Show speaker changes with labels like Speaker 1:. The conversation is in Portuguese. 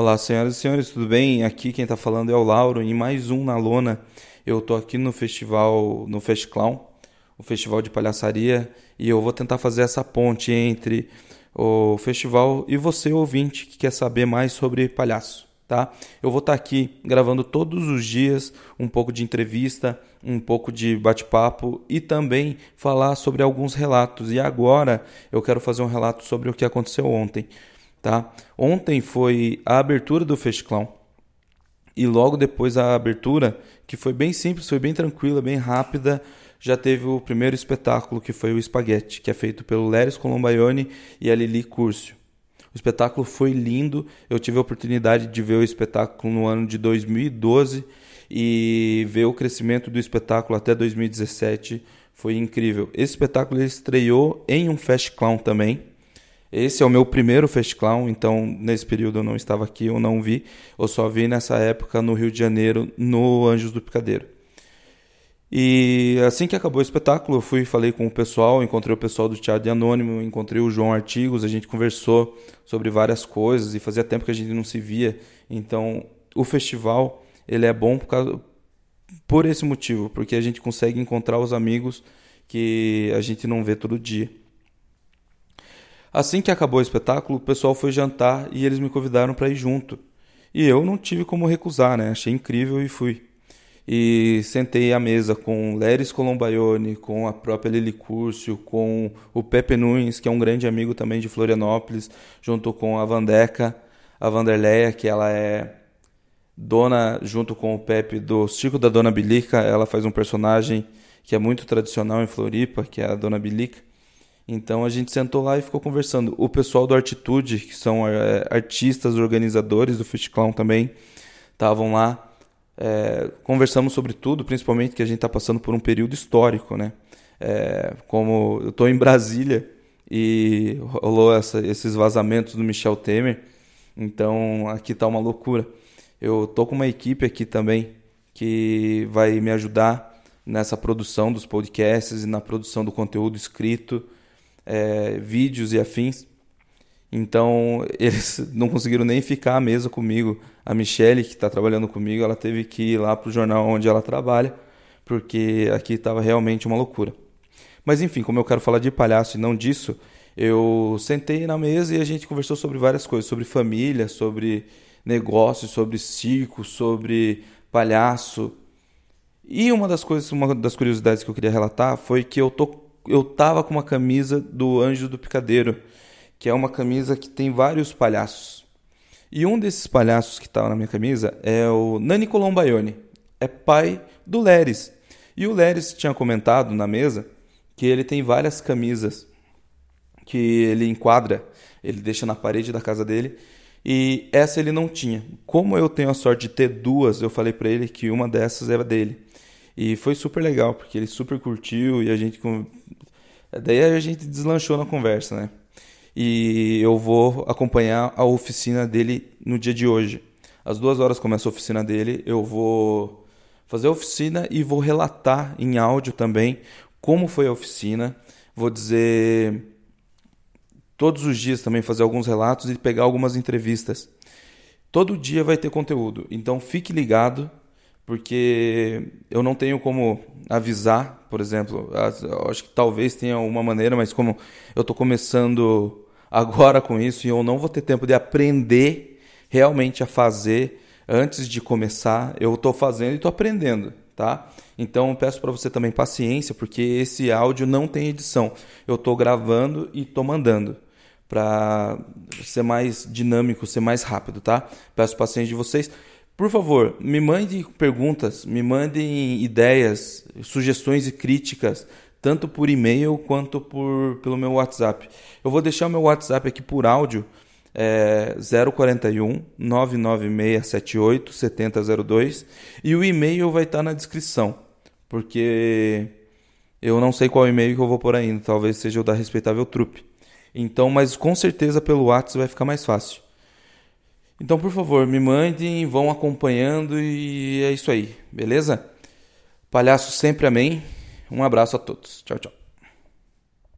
Speaker 1: Olá, senhoras e senhores, tudo bem? Aqui quem está falando é o Lauro e mais um na lona. Eu tô aqui no festival, no Festclown, o festival de palhaçaria, e eu vou tentar fazer essa ponte entre o festival e você ouvinte que quer saber mais sobre palhaço, tá? Eu vou estar tá aqui gravando todos os dias um pouco de entrevista, um pouco de bate-papo e também falar sobre alguns relatos. E agora eu quero fazer um relato sobre o que aconteceu ontem. Tá? Ontem foi a abertura do Festclown e logo depois a abertura, que foi bem simples, foi bem tranquila, bem rápida, já teve o primeiro espetáculo que foi o Espaguete, que é feito pelo Léris Colombaione e a Lili Curcio. O espetáculo foi lindo, eu tive a oportunidade de ver o espetáculo no ano de 2012 e ver o crescimento do espetáculo até 2017 foi incrível. Esse espetáculo estreou em um Fest Clown também, esse é o meu primeiro Festclown, então nesse período eu não estava aqui, eu não vi. Eu só vi nessa época no Rio de Janeiro, no Anjos do Picadeiro. E assim que acabou o espetáculo, eu fui falei com o pessoal, encontrei o pessoal do Teatro de Anônimo, encontrei o João Artigos, a gente conversou sobre várias coisas e fazia tempo que a gente não se via. Então, o festival, ele é bom por, causa, por esse motivo, porque a gente consegue encontrar os amigos que a gente não vê todo dia. Assim que acabou o espetáculo, o pessoal foi jantar e eles me convidaram para ir junto. E eu não tive como recusar, né? Achei incrível e fui. E sentei à mesa com Leris Colombaione, com a própria Lili Curcio, com o Pepe Nunes, que é um grande amigo também de Florianópolis, junto com a Vandeca, a Vanderleia, que ela é dona, junto com o Pepe, do Circo da Dona Bilica. Ela faz um personagem que é muito tradicional em Floripa, que é a Dona Bilica. Então a gente sentou lá e ficou conversando. O pessoal do Artitude, que são é, artistas, organizadores do Festclown também, estavam lá. É, conversamos sobre tudo, principalmente que a gente está passando por um período histórico, né? É, como eu estou em Brasília e rolou essa, esses vazamentos do Michel Temer, então aqui está uma loucura. Eu tô com uma equipe aqui também que vai me ajudar nessa produção dos podcasts e na produção do conteúdo escrito é, vídeos e afins. Então eles não conseguiram nem ficar à mesa comigo. A Michelle, que está trabalhando comigo, ela teve que ir lá para o jornal onde ela trabalha, porque aqui estava realmente uma loucura. Mas enfim, como eu quero falar de palhaço e não disso, eu sentei na mesa e a gente conversou sobre várias coisas, sobre família, sobre negócios, sobre circo, sobre palhaço. E uma das coisas, uma das curiosidades que eu queria relatar foi que eu tô eu tava com uma camisa do Anjo do Picadeiro, que é uma camisa que tem vários palhaços. E um desses palhaços que estava na minha camisa é o Nani Colombaione, é pai do Leris. E o Leris tinha comentado na mesa que ele tem várias camisas que ele enquadra, ele deixa na parede da casa dele, e essa ele não tinha. Como eu tenho a sorte de ter duas, eu falei para ele que uma dessas era dele. E foi super legal, porque ele super curtiu e a gente. Daí a gente deslanchou na conversa, né? E eu vou acompanhar a oficina dele no dia de hoje. Às duas horas começa a oficina dele, eu vou fazer a oficina e vou relatar em áudio também como foi a oficina. Vou dizer todos os dias também fazer alguns relatos e pegar algumas entrevistas. Todo dia vai ter conteúdo, então fique ligado porque eu não tenho como avisar, por exemplo, acho que talvez tenha uma maneira, mas como eu estou começando agora com isso e eu não vou ter tempo de aprender realmente a fazer antes de começar, eu estou fazendo e estou aprendendo, tá? Então peço para você também paciência, porque esse áudio não tem edição. Eu estou gravando e estou mandando para ser mais dinâmico, ser mais rápido, tá? Peço paciência de vocês. Por favor, me mandem perguntas, me mandem ideias, sugestões e críticas, tanto por e-mail quanto por, pelo meu WhatsApp. Eu vou deixar o meu WhatsApp aqui por áudio, é 041 99678 7002 e o e-mail vai estar na descrição, porque eu não sei qual e-mail que eu vou pôr ainda, talvez seja o da Respeitável Trupe. Então, mas com certeza pelo WhatsApp vai ficar mais fácil. Então, por favor, me mandem, vão acompanhando e é isso aí, beleza? Palhaço sempre amém. Um abraço a todos. Tchau, tchau.